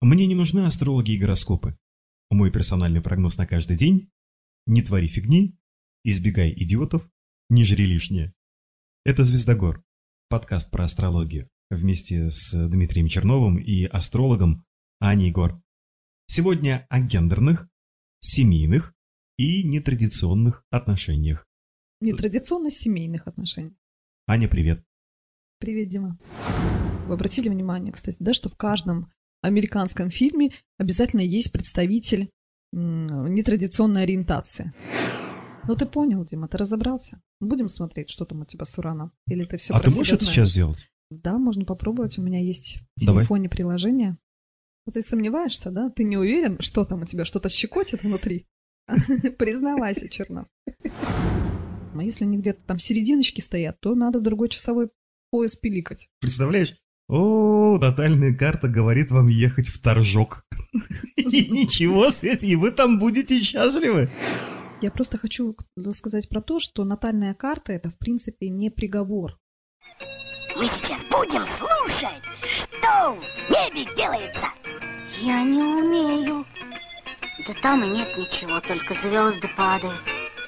Мне не нужны астрологи и гороскопы. Мой персональный прогноз на каждый день – не твори фигни, избегай идиотов, не жри лишнее. Это «Звездогор», подкаст про астрологию, вместе с Дмитрием Черновым и астрологом Аней Гор. Сегодня о гендерных, семейных и нетрадиционных отношениях. Нетрадиционно семейных отношениях. Аня, привет. Привет, Дима. Вы обратили внимание, кстати, да, что в каждом американском фильме обязательно есть представитель нетрадиционной ориентации. Ну ты понял, Дима, ты разобрался. Будем смотреть, что там у тебя с ураном. Или ты все А ты можешь это знаешь? сейчас сделать? Да, можно попробовать. У меня есть в Давай. телефоне приложение. Вот ты сомневаешься, да? Ты не уверен, что там у тебя что-то щекочет внутри? Признавайся, Чернов. А если они где-то там серединочки стоят, то надо другой часовой пояс пиликать. Представляешь? О, натальная карта говорит вам ехать в Торжок. И ничего, Свет, и вы там будете счастливы. Я просто хочу сказать про то, что натальная карта это, в принципе, не приговор. Мы сейчас будем слушать, что в небе делается. Я не умею. Да там и нет ничего, только звезды падают.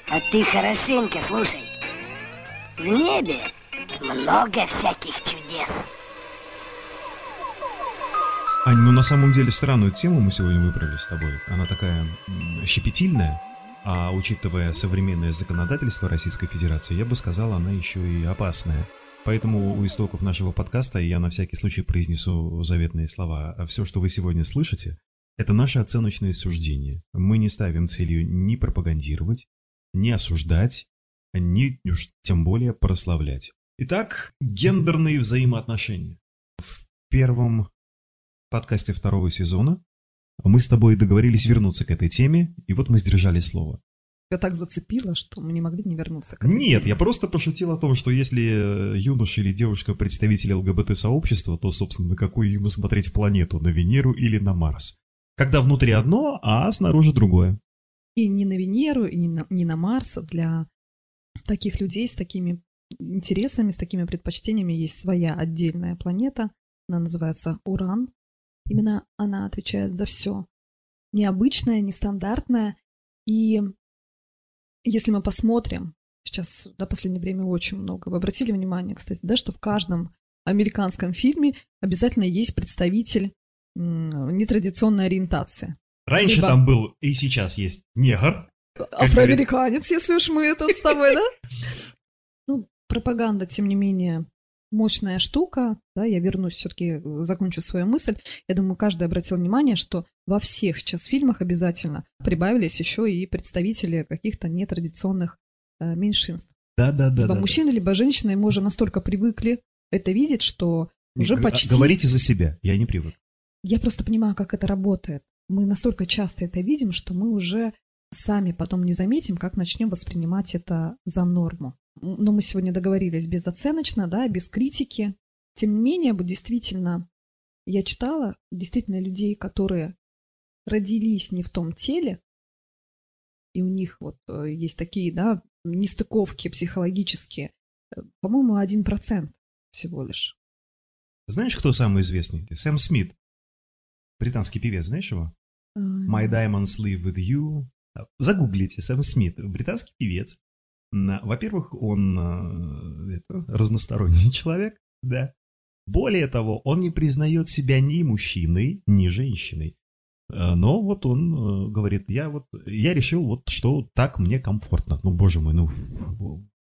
А ты хорошенько слушай. В небе много всяких чудес. Ань, ну на самом деле странную тему мы сегодня выбрали с тобой. Она такая щепетильная, а учитывая современное законодательство Российской Федерации, я бы сказал, она еще и опасная. Поэтому у истоков нашего подкаста я на всякий случай произнесу заветные слова. Все, что вы сегодня слышите, это наше оценочное суждение. Мы не ставим целью ни пропагандировать, ни осуждать, ни уж тем более прославлять. Итак, гендерные взаимоотношения. В первом подкасте второго сезона мы с тобой договорились вернуться к этой теме, и вот мы сдержали слово. Я так зацепила, что мы не могли не вернуться к этой Нет, теме. я просто пошутил о том, что если э, юноша или девушка представитель ЛГБТ-сообщества, то, собственно, на какую ему смотреть планету, на Венеру или на Марс? Когда внутри одно, а снаружи другое. И не на Венеру, и не на, не на Марс. Для таких людей с такими интересами, с такими предпочтениями есть своя отдельная планета. Она называется Уран. Именно она отвечает за все. Необычное, нестандартное. И если мы посмотрим, сейчас в последнее время очень много, вы обратили внимание, кстати, да, что в каждом американском фильме обязательно есть представитель нетрадиционной ориентации. Раньше Либо- там был, и сейчас есть негр. Афроамериканец, если уж мы это с тобой, да? Ну, пропаганда, тем не менее, мощная штука, да, я вернусь все-таки, закончу свою мысль. Я думаю, каждый обратил внимание, что во всех сейчас фильмах обязательно прибавились еще и представители каких-то нетрадиционных э, меньшинств. Да-да-да. либо мужчины, либо женщины, и мы уже настолько привыкли это видеть, что уже почти... Говорите за себя, я не привык. Я просто понимаю, как это работает. Мы настолько часто это видим, что мы уже сами потом не заметим, как начнем воспринимать это за норму. Но мы сегодня договорились безоценочно, да, без критики. Тем не менее, действительно, я читала действительно людей, которые родились не в том теле, и у них вот э, есть такие, да, нестыковки психологические. Э, По-моему, один процент всего лишь. Знаешь, кто самый известный? Сэм Смит. Британский певец, знаешь его? My Diamonds Live With You. Загуглите, Сэм Смит, британский певец. Во-первых, он э, это, разносторонний человек, да. Более того, он не признает себя ни мужчиной, ни женщиной. Э, Но вот он э, говорит, я вот, я решил вот, что так мне комфортно. Ну, боже мой, ну,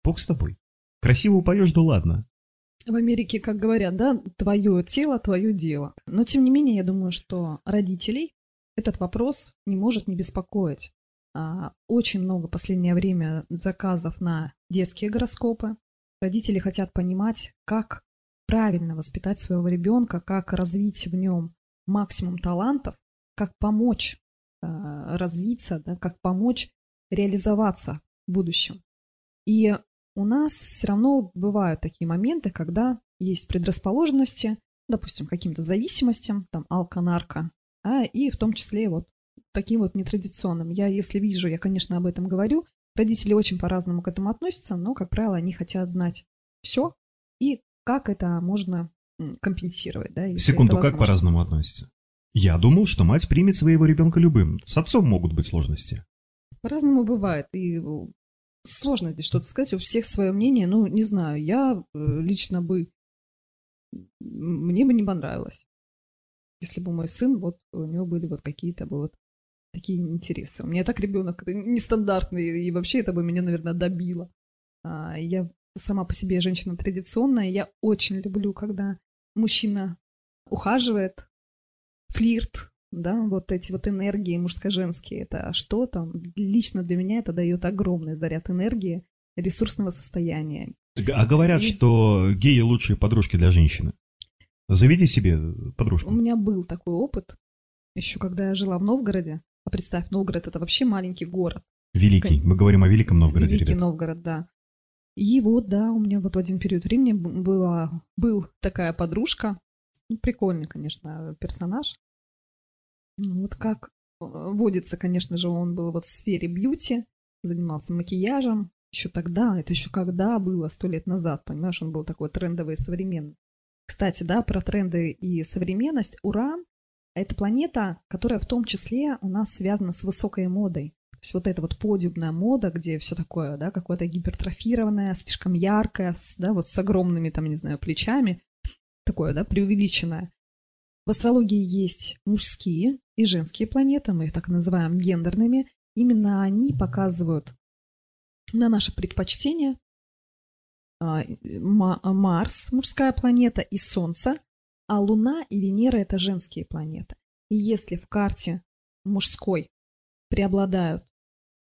бог с тобой. Красиво упоешь, да ладно. В Америке, как говорят, да, твое тело, твое дело. Но, тем не менее, я думаю, что родителей этот вопрос не может не беспокоить. А, Очень много в последнее время заказов на детские гороскопы. Родители хотят понимать, как правильно воспитать своего ребенка, как развить в нем максимум талантов, как помочь э, развиться, да, как помочь реализоваться в будущем. И у нас все равно бывают такие моменты, когда есть предрасположенности, допустим, каким-то зависимостям, там, алко-нарко, а, и в том числе вот таким вот нетрадиционным. Я, если вижу, я, конечно, об этом говорю. Родители очень по-разному к этому относятся, но, как правило, они хотят знать все и как это можно компенсировать. Да, Секунду, как по-разному относятся? Я думал, что мать примет своего ребенка любым. С отцом могут быть сложности. По-разному бывает. И э, сложно здесь что-то сказать. У всех свое мнение. Ну, не знаю. Я э, лично бы... Мне бы не понравилось. Если бы мой сын, вот у него были вот какие-то бы вот такие интересы. У меня так ребенок нестандартный, и вообще это бы меня, наверное, добило. А, я сама по себе женщина традиционная, я очень люблю, когда мужчина ухаживает, флирт, да, вот эти вот энергии мужско-женские, это что там? Лично для меня это дает огромный заряд энергии, ресурсного состояния. А говорят, и... что геи лучшие подружки для женщины. Заведи себе подружку. У меня был такой опыт, еще когда я жила в Новгороде. Представь, Новгород это вообще маленький город. Великий. Мы говорим о Великом Новгороде, Великий ребят. Новгород, да. И вот, да, у меня вот в один период времени была, был такая подружка. Ну, прикольный, конечно, персонаж. Вот как э, водится, конечно же, он был вот в сфере бьюти, занимался макияжем. Еще тогда, это еще когда было, сто лет назад, понимаешь, он был такой трендовый и современный. Кстати, да, про тренды и современность. Уран – это планета, которая в том числе у нас связана с высокой модой. То есть вот эта вот подиумная мода, где все такое, да, какое-то гипертрофированное, слишком яркое, с, да, вот с огромными, там, не знаю, плечами, такое, да, преувеличенное. В астрологии есть мужские и женские планеты, мы их так называем гендерными. Именно они показывают на наше предпочтение а, Марс, мужская планета, и Солнце, а Луна и Венера – это женские планеты. И если в карте мужской преобладают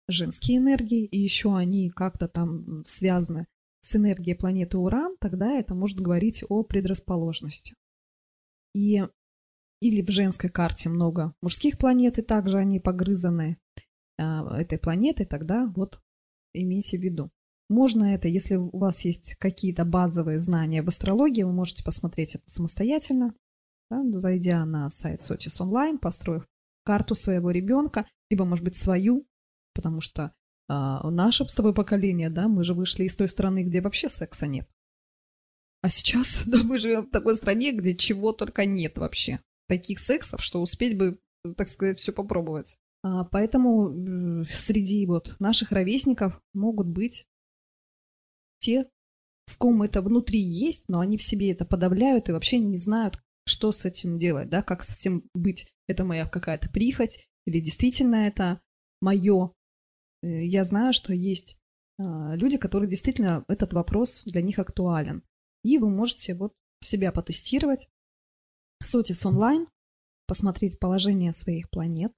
женские энергии, и еще они как-то там связаны с энергией планеты Уран, тогда это может говорить о предрасположенности. И или в женской карте много мужских планет, и также они погрызаны а, этой планетой, тогда вот имейте в виду. Можно это, если у вас есть какие-то базовые знания в астрологии, вы можете посмотреть это самостоятельно, да, зайдя на сайт Сотис онлайн, построив карту своего ребенка, либо, может быть, свою, потому что а, наше с тобой поколение, да, мы же вышли из той страны, где вообще секса нет. А сейчас, да, мы живем в такой стране, где чего только нет вообще. Таких сексов, что успеть бы, так сказать, все попробовать. А, поэтому среди вот наших ровесников могут быть те, в ком это внутри есть, но они в себе это подавляют и вообще не знают, что с этим делать, да, как с этим быть. Это моя какая-то прихоть или действительно это мое. Э, я знаю, что есть а, люди, которые действительно этот вопрос для них актуален. И вы можете вот себя потестировать. Сотис онлайн, посмотреть положение своих планет,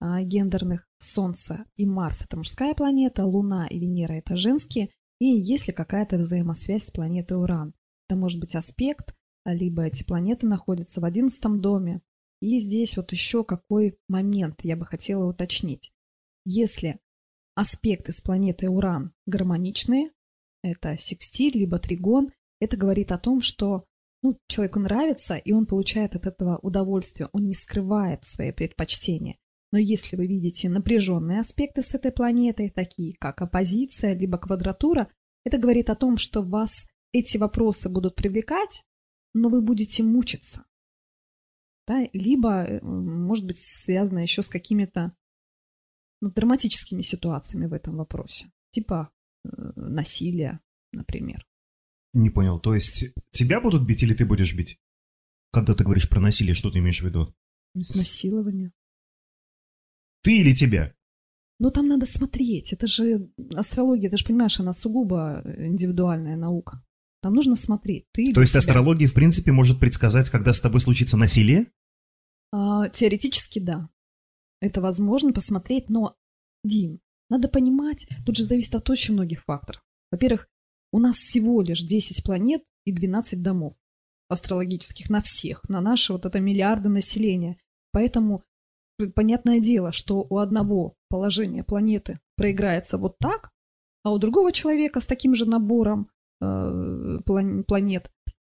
а, гендерных Солнце и Марс – это мужская планета, Луна и Венера – это женские, и есть ли какая-то взаимосвязь с планетой Уран. Это может быть аспект, либо эти планеты находятся в одиннадцатом доме. И здесь вот еще какой момент я бы хотела уточнить. Если аспекты с планетой Уран гармоничные, это секстиль, либо тригон, это говорит о том, что ну, человеку нравится, и он получает от этого удовольствие, он не скрывает свои предпочтения. Но если вы видите напряженные аспекты с этой планетой, такие как оппозиция либо квадратура, это говорит о том, что вас эти вопросы будут привлекать, но вы будете мучиться. Да? Либо, э, может быть, связано еще с какими-то ну, драматическими ситуациями в этом вопросе. Типа э, насилия, например. Не понял, то есть тебя будут бить или ты будешь бить? Когда ты говоришь про насилие, что ты имеешь в виду? Изнасилование. Ты или тебя? Ну, там надо смотреть. Это же астрология, ты же понимаешь, она сугубо индивидуальная наука. Там нужно смотреть. Ты То есть себя. астрология, в принципе, может предсказать, когда с тобой случится насилие? А, теоретически, да. Это возможно посмотреть, но, Дим, надо понимать, тут же зависит от очень многих факторов. Во-первых, у нас всего лишь 10 планет и 12 домов астрологических на всех, на наше вот это миллиарды населения. Поэтому понятное дело, что у одного положения планеты проиграется вот так, а у другого человека с таким же набором э, планет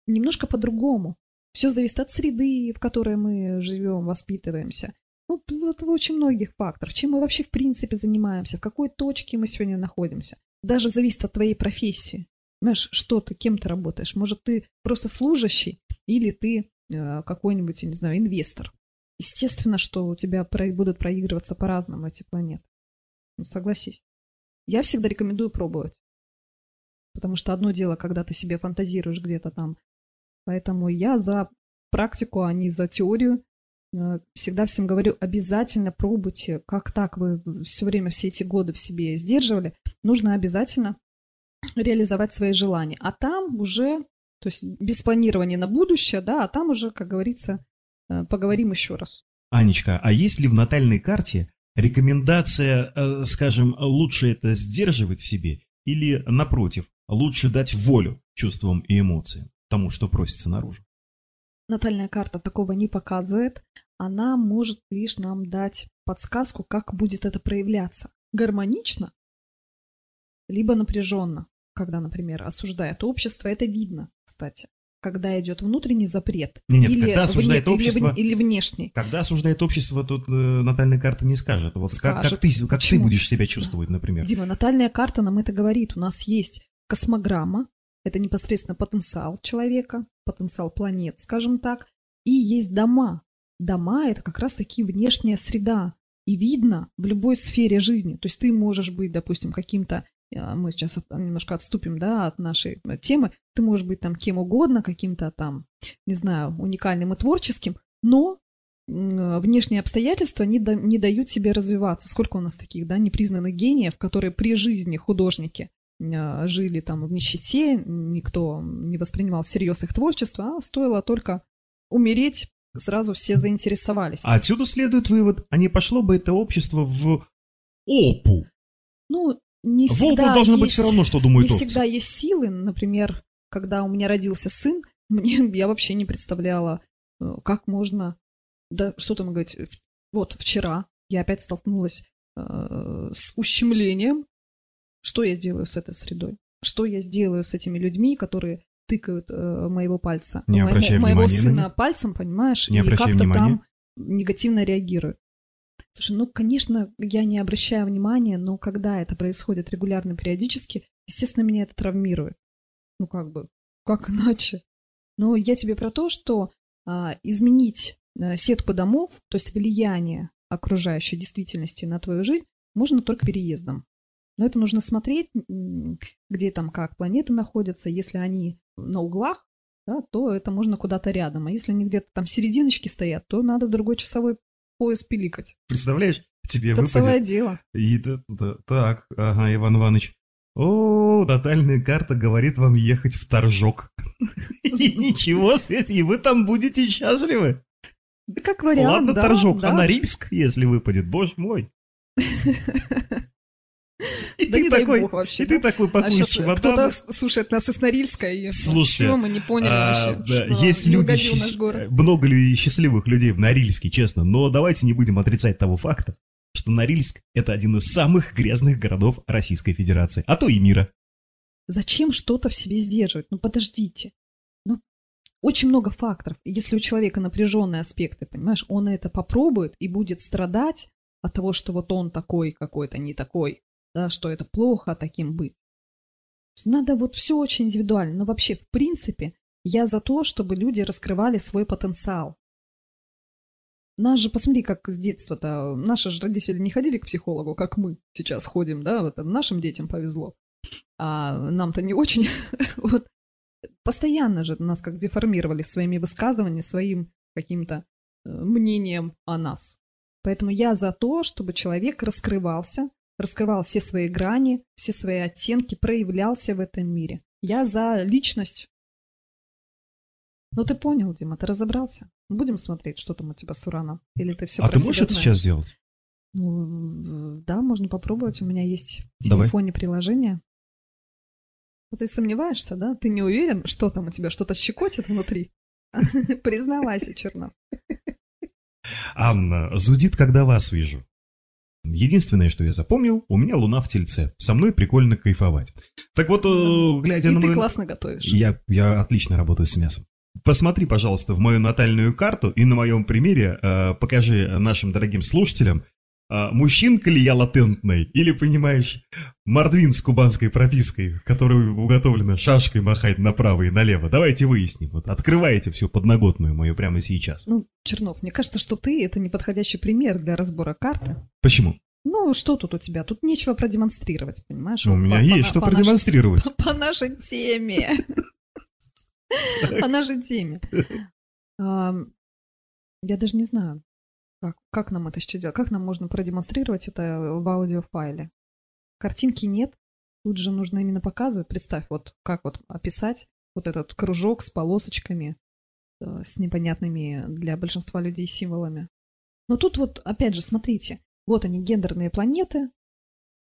немножко по-другому. Все зависит от среды, в которой мы живем, воспитываемся. Ну, это очень многих факторов. Чем мы вообще в принципе занимаемся, в какой точке мы сегодня находимся. Даже зависит от твоей профессии. Понимаешь, что ты, кем ты работаешь. Может, ты просто служащий или ты э, какой-нибудь, я не знаю, инвестор. Естественно, что у тебя про- будут проигрываться по-разному эти планеты. Ну, согласись. Я всегда рекомендую пробовать. Потому что одно дело, когда ты себе фантазируешь где-то там. Поэтому я за практику, а не за теорию. Э, Всегда всем говорю, обязательно пробуйте. Как так вы все время, все эти годы в себе сдерживали? Нужно обязательно реализовать свои желания. А там уже, то есть без планирования на будущее, да, а там уже, как говорится, поговорим еще раз. Анечка, а есть ли в натальной карте рекомендация, э, скажем, лучше это сдерживать в себе или, напротив, лучше дать волю чувствам и эмоциям, тому, что просится наружу? Натальная карта такого не показывает. Она может лишь нам дать подсказку, как будет это проявляться. Гармонично, либо напряженно, когда, например, осуждает общество. Это видно, кстати. Когда идет внутренний запрет. Не, нет, или, когда осуждает вне- или общество- вне- или внешний. Когда осуждает общество, тут э, натальная карта не скажет. Вот как, как Скажет. ты, как ты будешь себя чувствовать, например? Дима, натальная карта нам это говорит. У нас есть космограмма, это непосредственно потенциал человека, потенциал планет, скажем так, и есть дома. Дома – это как раз-таки внешняя среда. И видно в любой сфере жизни. То есть ты можешь быть, допустим, каким-то, мы сейчас немножко отступим, да, от нашей э, темы, ты можешь быть там кем угодно, каким-то там, не знаю, уникальным и творческим, но м, внешние обстоятельства не, да- не дают себе развиваться. Сколько у нас таких, да, непризнанных гениев, которые при жизни художники э, жили там в нищете, никто не воспринимал всерьез их творчество, а стоило только умереть, сразу все заинтересовались. А отсюда следует вывод, а не пошло бы это общество в опу? Ну, не В опу всегда должно быть есть- все равно, что думают не овцы. всегда есть силы. Например, когда у меня родился сын, мне я вообще не представляла, э, как можно, да что там говорить, вот вчера я опять столкнулась э, с ущемлением. Что я сделаю с этой средой? Что я сделаю с этими людьми, которые тыкают э, моего пальца, Не моего- обращай моего на сына пальцем, понимаешь, Не и как-то там негативно реагируют. Слушай, ну, конечно, я не обращаю внимания, но когда это происходит регулярно, периодически, естественно, меня это травмирует. Ну, как бы, как иначе? Но я тебе про то, что а, изменить а, сетку домов, то есть влияние окружающей действительности на твою жизнь, можно только переездом. Но это нужно смотреть, где там как планеты находятся. Если они на углах, да, то это можно куда-то рядом. А если они где-то там серединочки стоят, то надо другой часовой пояс пиликать. Представляешь, тебе Это выпадет... целое дело. И т- т- так, ага, Иван Иванович. О, натальная карта говорит вам ехать в Торжок. И ничего, Свете, и вы там будете счастливы. Да как вариант, Ладно, да, Торжок, да. а Норильск, если выпадет, боже мой. И Да ты не дай такой, бог вообще. и ты да. такой А пакуешь сейчас чемодан. кто-то слушает нас из Норильска, и Слушайте, чего мы не поняли А, вообще, да, что есть люди, наш город. много ли счастливых людей в Норильске, честно, но давайте не будем отрицать того факта, что Норильск – это один из самых грязных городов Российской Федерации, а то и мира. Зачем что-то в себе сдерживать? Ну, подождите. Ну, очень много факторов. Если у человека напряженные аспекты, понимаешь, он это попробует и будет страдать от того, что вот он такой какой-то, не такой, да, что это плохо таким быть. Надо вот все очень индивидуально. Но вообще, в принципе, я за то, чтобы люди раскрывали свой потенциал. Нас же, посмотри, как с детства-то, наши же родители не ходили к психологу, как мы сейчас ходим, да, вот нашим детям повезло, а нам-то не очень. вот постоянно же нас как деформировали своими высказываниями, своим каким-то э, мнением о нас. Поэтому я за то, чтобы человек раскрывался, раскрывал все свои грани, все свои оттенки, проявлялся в этом мире. Я за личность. Ну ты понял, Дима, ты разобрался. Будем смотреть, что там у тебя с ураном. Или ты все а ты можешь это сейчас сделать? Ну, да, можно попробовать. У меня есть в Давай. телефоне приложение. Вот ты сомневаешься, да? Ты не уверен, что там у тебя что-то щекочет внутри? Признавайся, Чернов. Анна, зудит, когда вас вижу. Единственное, что я запомнил, у меня луна в тельце. Со мной прикольно кайфовать. Так вот, э, глядя И на ты мою... классно готовишь. Я, я отлично работаю с мясом. Посмотри, пожалуйста, в мою натальную карту и на моем примере э, покажи нашим дорогим слушателям, а, мужчинка ли я латентной, или, понимаешь, мордвин с кубанской пропиской, который уготовлена шашкой махать направо и налево. Давайте выясним. Вот открывайте всю подноготную мою прямо сейчас. Ну, Чернов, мне кажется, что ты это неподходящий пример для разбора карты. Почему? Ну, что тут у тебя? Тут нечего продемонстрировать, понимаешь? Ну, у меня по- есть по- что по продемонстрировать. По нашей теме. По нашей теме. Я даже не знаю, как, как нам это еще делать. Как нам можно продемонстрировать это в аудиофайле? Картинки нет. Тут же нужно именно показывать. Представь, вот как вот описать вот этот кружок с полосочками, э, с непонятными для большинства людей символами. Но тут вот, опять же, смотрите, вот они, гендерные планеты,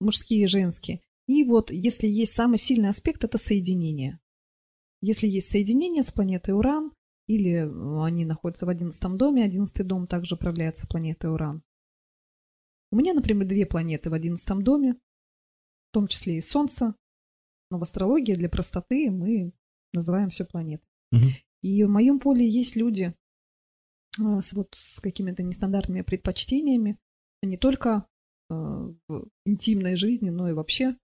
мужские и женские. И вот, если есть самый сильный аспект, это соединение. Если есть соединение с планетой Уран, или э, они находятся в одиннадцатом доме, одиннадцатый дом также управляется планетой Уран. У меня, например, две планеты в одиннадцатом доме, в том числе и Солнце. Но в астрологии для простоты мы называем все планеты. Мгм. И в моем поле есть люди а, с, вот, с какими-то нестандартными предпочтениями, не только э, в интимной жизни, но и вообще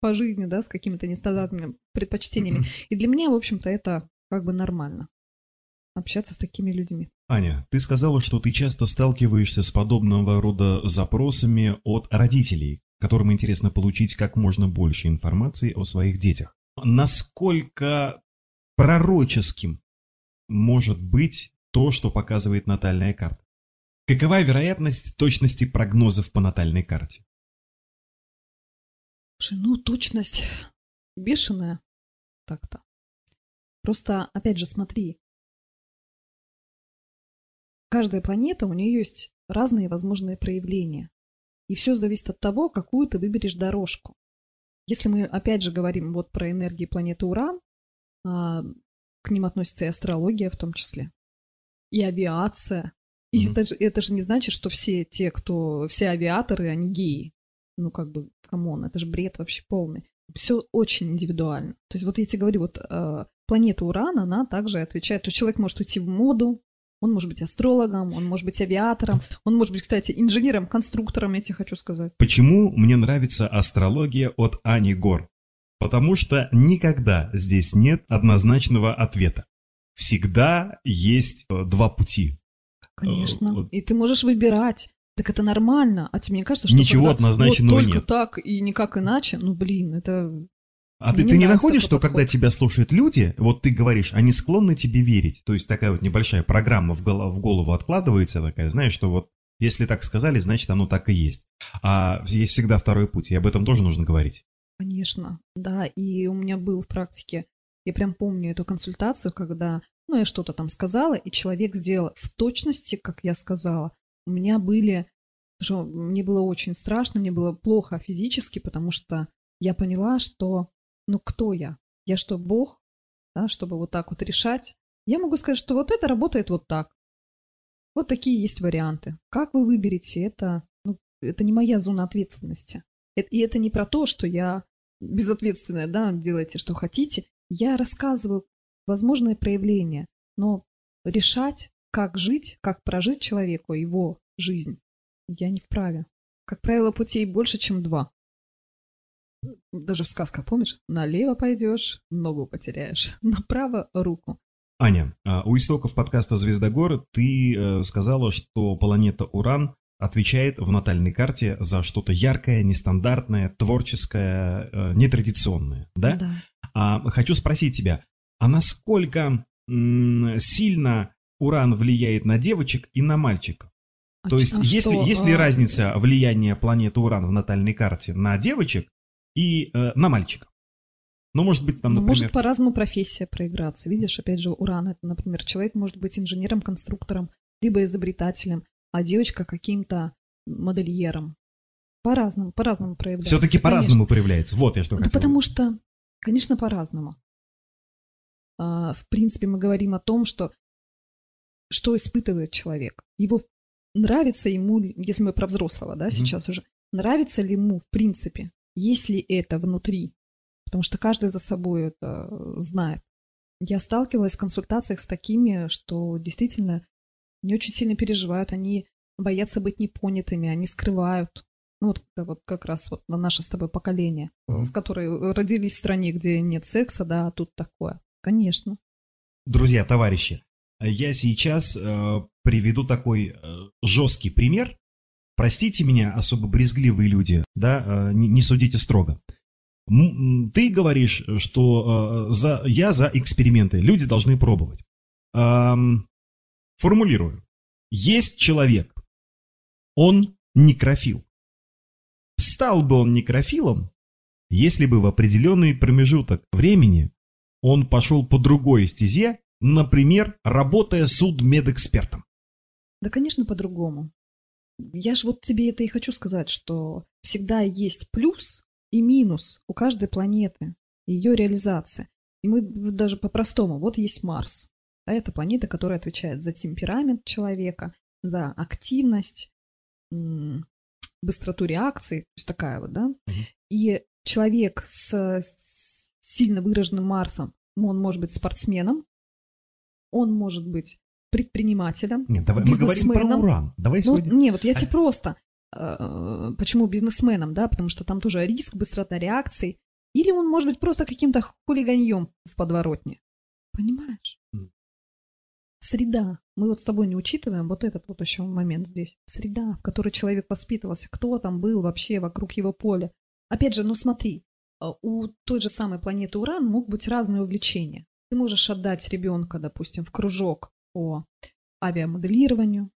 по жизни, да, с какими-то нестандартными предпочтениями. И для меня, в общем-то, это как бы нормально общаться с такими людьми. Аня, ты сказала, что ты часто сталкиваешься с подобного рода запросами от родителей, которым интересно получить как можно больше информации о своих детях. Насколько пророческим может быть то, что показывает натальная карта? Какова вероятность точности прогнозов по натальной карте? Слушай, ну, точность бешеная так-то. Просто, опять же, смотри. Каждая планета, у нее есть разные возможные проявления. И все зависит от того, какую ты выберешь дорожку. Если мы, опять же, говорим вот про энергии планеты Уран, а, к ним относится и астрология в том числе, и авиация. И Мгм. это, же, это же не значит, что все те, кто... Все авиаторы, они геи. Ну, как бы, come on, это же бред вообще полный. Все очень индивидуально. То есть вот я тебе говорю, вот э, планета Уран, она также отвечает. То есть человек может уйти в моду, он может быть астрологом, он может быть авиатором, он может быть, кстати, инженером, конструктором, я тебе хочу сказать. Почему мне нравится астрология от Ани Гор? Потому что никогда здесь нет однозначного ответа. Всегда есть э, два пути. Конечно. вот. И ты можешь выбирать. Так это нормально. А тебе не кажется, что Ничего когда однозначного вот только нет. так и никак иначе? Ну, блин, это... А ты, ты не находишь, что такой когда подход. тебя слушают люди, вот ты говоришь, они склонны тебе верить? То есть такая вот небольшая программа в голову, в голову откладывается такая, знаешь, что вот если так сказали, значит оно так и есть. А есть всегда второй путь, и об этом тоже нужно говорить. Конечно, да. И у меня был в практике, я прям помню эту консультацию, когда, ну, я что-то там сказала, и человек сделал в точности, как я сказала. У меня были... Что, мне было очень страшно, мне было плохо физически, потому что я поняла, что, ну, кто я? Я что, бог, да, чтобы вот так вот решать? Я могу сказать, что вот это работает вот так. Вот такие есть варианты. Как вы выберете, это, ну, это не моя зона ответственности. Э- И это не про то, что я безответственная, да, делайте, что хотите. Я рассказываю возможные проявления, но решать, как жить, как прожить человеку его жизнь, я не вправе. Как правило, путей больше, чем два. Даже в сказках, помнишь? Налево пойдешь, ногу потеряешь, направо руку. Аня, а, у истоков подкаста «Звездогор» ты э, сказала, что планета Уран отвечает в натальной карте за что-то яркое, нестандартное, творческое, э, нетрадиционное, да? А, хочу спросить тебя, а насколько сильно Уран влияет на девочек и на мальчиков? А То есть, а есть, ли, есть ли а, разница влияния планеты Уран в натальной карте на девочек и э, на мальчиков? Ну, может быть, там, например... Может по-разному профессия проиграться. Видишь, опять же, уран, это, например, человек может быть инженером, конструктором, либо изобретателем, а девочка каким-то модельером. По-разному, по-разному проявляется. Все-таки по-разному проявляется. Вот я что Да хотел. потому что, конечно, по-разному. А, в принципе, мы говорим о том, что что испытывает человек. Его нравится ему, ли- если мы про взрослого, да, сейчас уже, нравится ли ему, в принципе, есть ли это внутри, потому что каждый за собой это э, знает. Я сталкивалась в консультациях с такими, что действительно не очень сильно переживают, они боятся быть непонятыми, они скрывают. Ну, вот это вот как раз вот на наше с тобой поколение, Мгм. в которой родились в стране, где нет секса, да, а тут такое. Конечно. Друзья, товарищи, я сейчас э, приведу такой э, жесткий пример. Простите меня, особо брезгливые люди, да, э, не, не судите строго. Ты говоришь, что э, за, я за эксперименты, люди должны пробовать. Ам, формулирую. Есть человек, он некрофил. Стал бы он некрофилом, если бы в определенный промежуток времени он пошел по другой стезе, например, работая судмедэкспертом. Да, конечно, по-другому. Я ж вот тебе это и хочу сказать, что всегда есть плюс и минус у каждой планеты, ее реализации. И мы даже по-простому, вот есть Марс. Да, это планета, которая отвечает за темперамент человека, за активность, быстроту реакции, то есть такая вот, да. И человек с, с сильно выраженным Марсом, он может быть спортсменом, он может быть предпринимателем, Нет, давай мы говорим про уран. Давай ну, сегодня... не, вот я А- тебе просто... э, Почему бизнесменом, да? Потому что там тоже риск, быстрота реакций. Или он может быть просто каким-то хулиганьем в подворотне. Понимаешь? Среда. Мы вот с тобой не учитываем вот этот вот еще момент здесь. Среда, в которой человек воспитывался. Кто там был вообще вокруг его поля. Опять же, ну смотри, э, у той же самой планеты Уран могут быть разные увлечения. Ты можешь отдать ребенка, допустим, в кружок по авиамоделированию,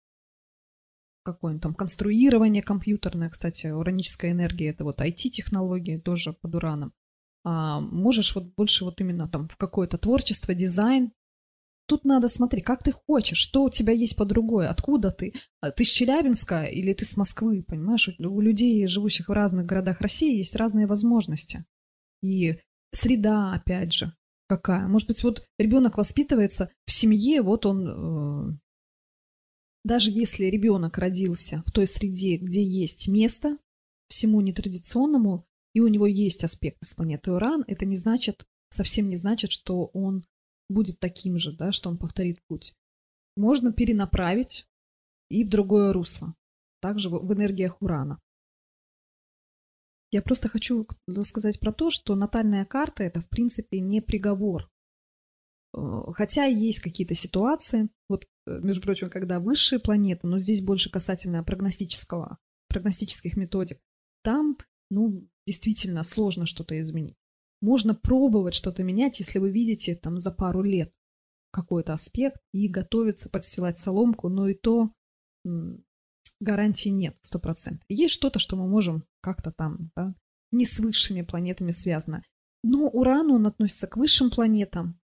какое-нибудь там конструирование компьютерное, кстати, ураническая энергия, это вот IT-технологии тоже под ураном. А можешь вот больше вот именно там в какое-то творчество, дизайн. Тут надо смотреть, как ты хочешь, что у тебя есть по другой, откуда ты. А Ты с Челябинска или ты с Москвы, понимаешь? У людей, живущих в разных городах России, есть разные возможности. И среда, опять же, какая. Может быть, вот ребенок воспитывается в семье, вот он, э, даже если ребенок родился в той среде, где есть место всему нетрадиционному, и у него есть аспекты с планеты Уран, это не значит, совсем не значит, что он будет таким же, да, что он повторит путь. Можно перенаправить и в другое русло, также в энергиях Урана. Я просто хочу сказать про то, что натальная карта это в принципе не приговор. Э, Хотя есть какие-то ситуации, вот, э, между прочим, когда высшие планеты, но здесь больше касательно прогностического, прогностических методик, там, ну, действительно сложно что-то изменить. Можно пробовать что-то менять, если вы видите там за пару лет какой-то аспект и готовиться подстилать соломку, но и то гарантии нет, сто процентов. Есть что-то, что мы можем как-то там, да, не с высшими планетами связано. Но Уран, он относится к высшим планетам.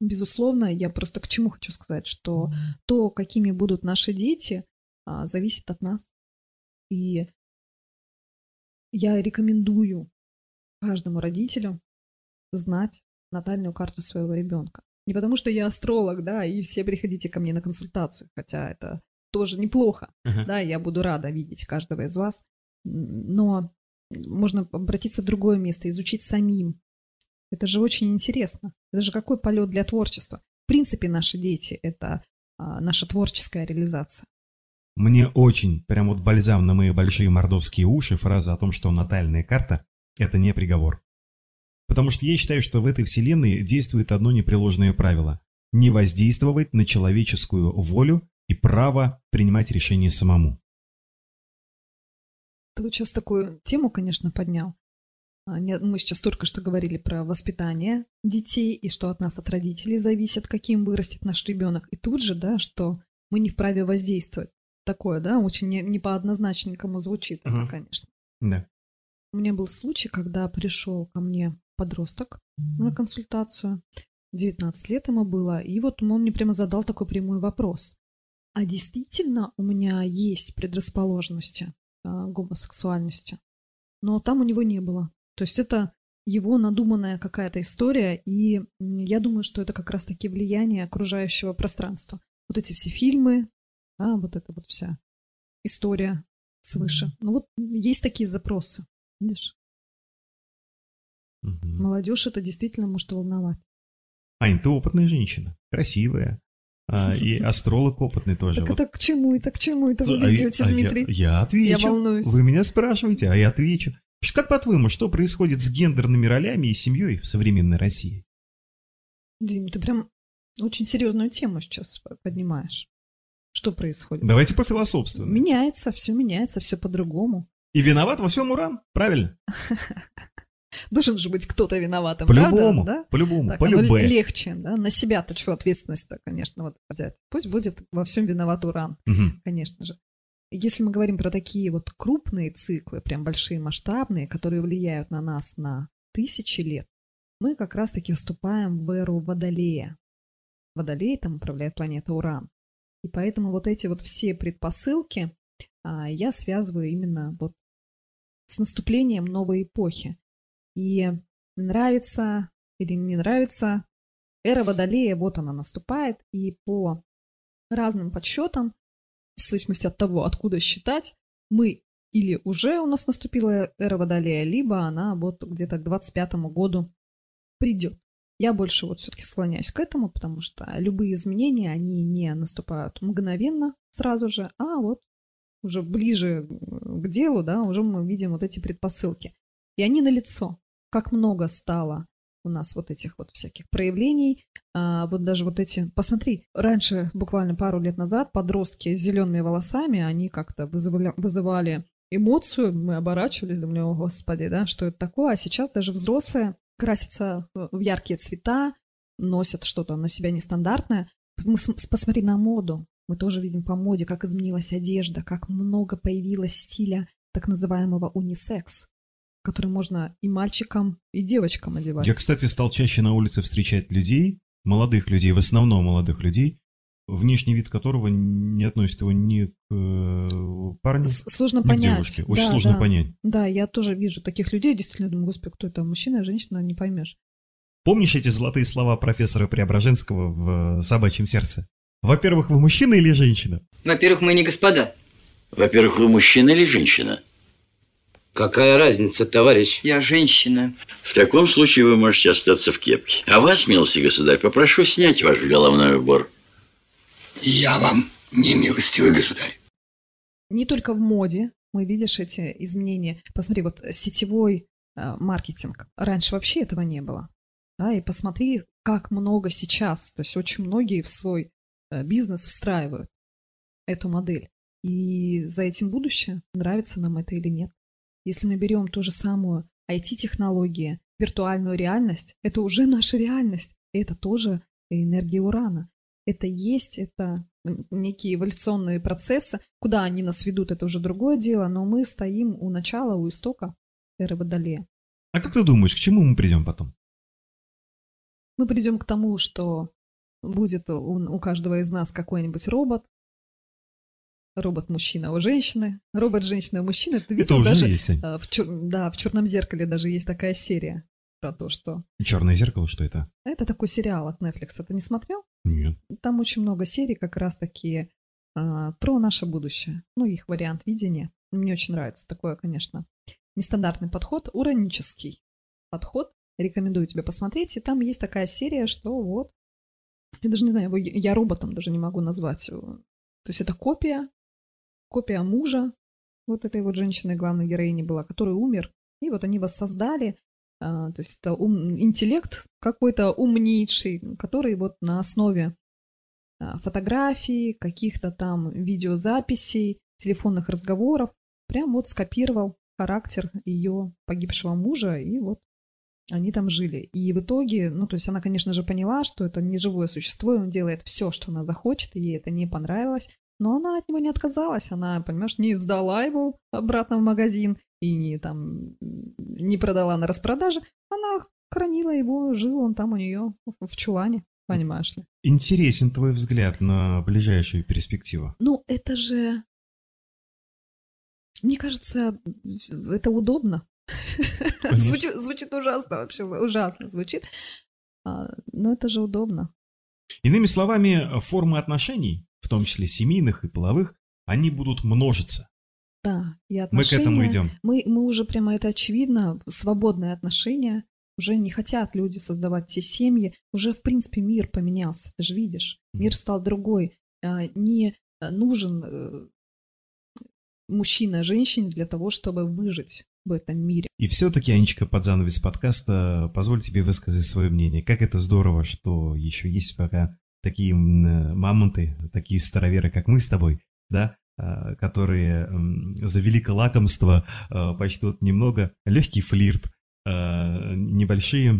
Безусловно, я просто к чему хочу сказать, что то, какими будут наши дети, а, зависит от нас. И я рекомендую каждому родителю знать натальную карту своего ребенка. Не потому, что я астролог, да, и все приходите ко мне на консультацию, хотя это тоже неплохо, Ага. да, я буду рада видеть каждого из вас, но можно обратиться в другое место, изучить самим. Это же очень интересно. Это же какой полет для творчества. В принципе, наши дети – это а, наша творческая реализация. Мне очень, прям вот бальзам на мои большие мордовские уши, фраза о том, что натальная карта – это не приговор. Потому что я считаю, что в этой вселенной действует одно непреложное правило – не воздействовать на человеческую волю и право принимать решения самому. Ты вот сейчас такую тему, конечно, поднял. А, Мы сейчас только что говорили про воспитание детей и что от нас, от родителей зависит, каким вырастет наш ребенок. И тут же, да, что мы не вправе воздействовать. Такое, да, очень не, не по однозначненькому звучит это, Мгм. конечно. Да. У меня был случай, когда пришел ко мне подросток на консультацию. 19 лет ему было. И вот он мне прямо задал такой прямой вопрос. А действительно у меня есть предрасположенности а, к гомосексуальности? Но там у него не было. То есть это его надуманная какая-то история, и я думаю, что это как раз-таки влияние окружающего пространства. Вот эти все фильмы, да, вот эта вот вся история свыше. Ну вот есть такие запросы, видишь? Мгм. Молодежь это действительно может волновать. Ань, ты опытная женщина, красивая. А, и астролог опытный тоже. Так Вот. это к чему это, к чему это вы А я- ведете, а я- Дмитрий? Я отвечу. Я волнуюсь. Вы меня спрашиваете, а я отвечу. Как по-твоему, что происходит с гендерными ролями и семьей в современной России? Дим, ты прям очень серьезную тему сейчас поднимаешь. Что происходит? Давайте пофилософствуем. Меняется, все меняется, все по-другому. И виноват во всем Уран, правильно? Должен же быть кто-то виноватым, По-любому? Да? по-любому, Так, по оно любе. легче, да? На себя-то что ответственность-то, конечно, вот взять. Пусть будет во всем виноват уран, Мгм. конечно же. Если мы говорим про такие вот крупные циклы, прям большие, масштабные, которые влияют на нас на тысячи лет, мы как раз-таки вступаем в эру Водолея. Водолей там управляет планета Уран. И поэтому вот эти вот все предпосылки а, я связываю именно вот с наступлением новой эпохи. И нравится или не нравится, эра Водолея, вот она наступает, и по разным подсчетам, в зависимости от того, откуда считать, мы или уже у нас наступила эра Водолея, либо она вот где-то к 25 году придет. Я больше вот все-таки склоняюсь к этому, потому что любые изменения, они не наступают мгновенно сразу же, а вот уже ближе к делу, да, уже мы видим вот эти предпосылки. И они налицо. Как много стало у нас вот этих вот всяких проявлений. А, вот даже вот эти... Посмотри, раньше, буквально пару лет назад, подростки с зелеными волосами, они как-то вызывали, вызывали эмоцию, мы оборачивались, думали, о господи, да, что это такое, а сейчас даже взрослые красятся в яркие цвета, носят что-то на себя нестандартное. Мы посмотри на моду, мы тоже видим по моде, как изменилась одежда, как много появилось стиля так называемого унисекс, который можно и мальчикам, и девочкам одевать. Я, кстати, стал чаще на улице встречать людей, молодых людей, в основном молодых людей, внешний вид которого не относит его ни к э, парню, Сложно ни к понять. девушке. Очень Да, сложно да. понять. Да, я тоже вижу таких людей, действительно думаю, господи, кто это, мужчина, женщина, не поймешь. Помнишь эти золотые слова профессора Преображенского в э, «Собачьем сердце»? Во-первых, вы мужчина или женщина? Во-первых, мы не господа. Во-первых, вы мужчина или женщина? Какая разница, товарищ? Я женщина. В таком случае вы можете остаться в кепке. А вас, милостивый государь, попрошу снять ваш головной убор. Я вам не милостивый государь. Не только в моде мы видишь эти изменения. Посмотри, вот сетевой э, маркетинг. Раньше вообще этого не было. Да, и посмотри, как много сейчас. То есть очень многие в свой э, бизнес встраивают эту модель. И за этим будущее, нравится нам это или нет. Если мы берем ту же самую IT-технологии, виртуальную реальность, это уже наша реальность. И это тоже энергия урана. Это есть, это некие эволюционные процессы. Куда они нас ведут, это уже другое дело, но мы стоим у начала, у истока эры Водолея. А как ты думаешь, к чему мы придем потом? Мы придем к тому, что будет у, у каждого из нас какой-нибудь робот, робот-мужчина у женщины, робот-женщина у мужчины. Это видел уже даже, есть, э, в чер- да, в черном зеркале даже есть такая серия про то, что Черное зеркало, что это? это такой сериал от Netflix. Ты не смотрел? Нет. Там очень много серий как раз таки а, про наше будущее. Ну, их вариант видения. Мне очень нравится такое, конечно, нестандартный подход, уранический подход. Рекомендую тебе посмотреть. И там есть такая серия, что вот... Я даже не знаю, я роботом даже не могу назвать. То есть это копия, копия мужа вот этой вот женщины, главной героини была, который умер. И вот они воссоздали а, то есть это ум- интеллект какой-то умнейший, который вот на основе а, фотографий, каких-то там видеозаписей, телефонных разговоров прям вот скопировал характер ее погибшего мужа, и вот они там жили. И в итоге, ну, то есть она, конечно же, поняла, что это не живое существо, и он делает все, что она захочет, и ей это не понравилось. Но она от него не отказалась, она, понимаешь, не сдала его обратно в магазин и не там не продала на распродаже, она хранила его, жил он там у нее в чулане, понимаешь ли. Интересен твой взгляд на ближайшую перспективу. Ну, это же... Мне кажется, это удобно. Звучит, звучит ужасно вообще, ужасно звучит. А, но это же удобно. Иными словами, формы отношений, в том числе семейных и половых, они будут множиться. Да, и Мы к отношения... этому идем. Мы, мы уже прямо это очевидно, свободные отношения, Уже не хотят люди создавать те семьи. Уже, в принципе, мир поменялся. Ты же видишь, мир стал другой. А, не нужен э, мужчина женщине для того, чтобы выжить в этом мире. И все-таки, Анечка, под занавес подкаста, позволь тебе высказать свое мнение. Как это здорово, что еще есть пока такие мамонты, такие староверы, как мы с тобой, да, а, которые за великое лакомство а, почтут немного легкий флирт, а, небольшие...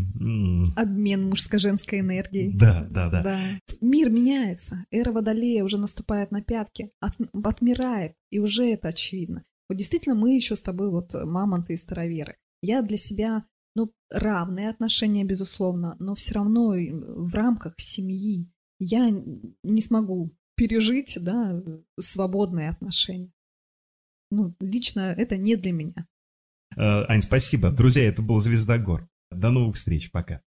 Обмен мужско-женской энергией. Да, да, да, да. Мир меняется. Эра Водолея уже наступает на пятки, от, отмирает, и уже это очевидно. Вот действительно, мы еще с тобой вот мамонты и староверы. Я для себя, ну, равные отношения, безусловно, но все равно в рамках семьи я не смогу пережить, да, свободные отношения. Ну, лично это не для меня. Э, Ань, спасибо. Друзья, это был Звезда Гор. До новых встреч. Пока.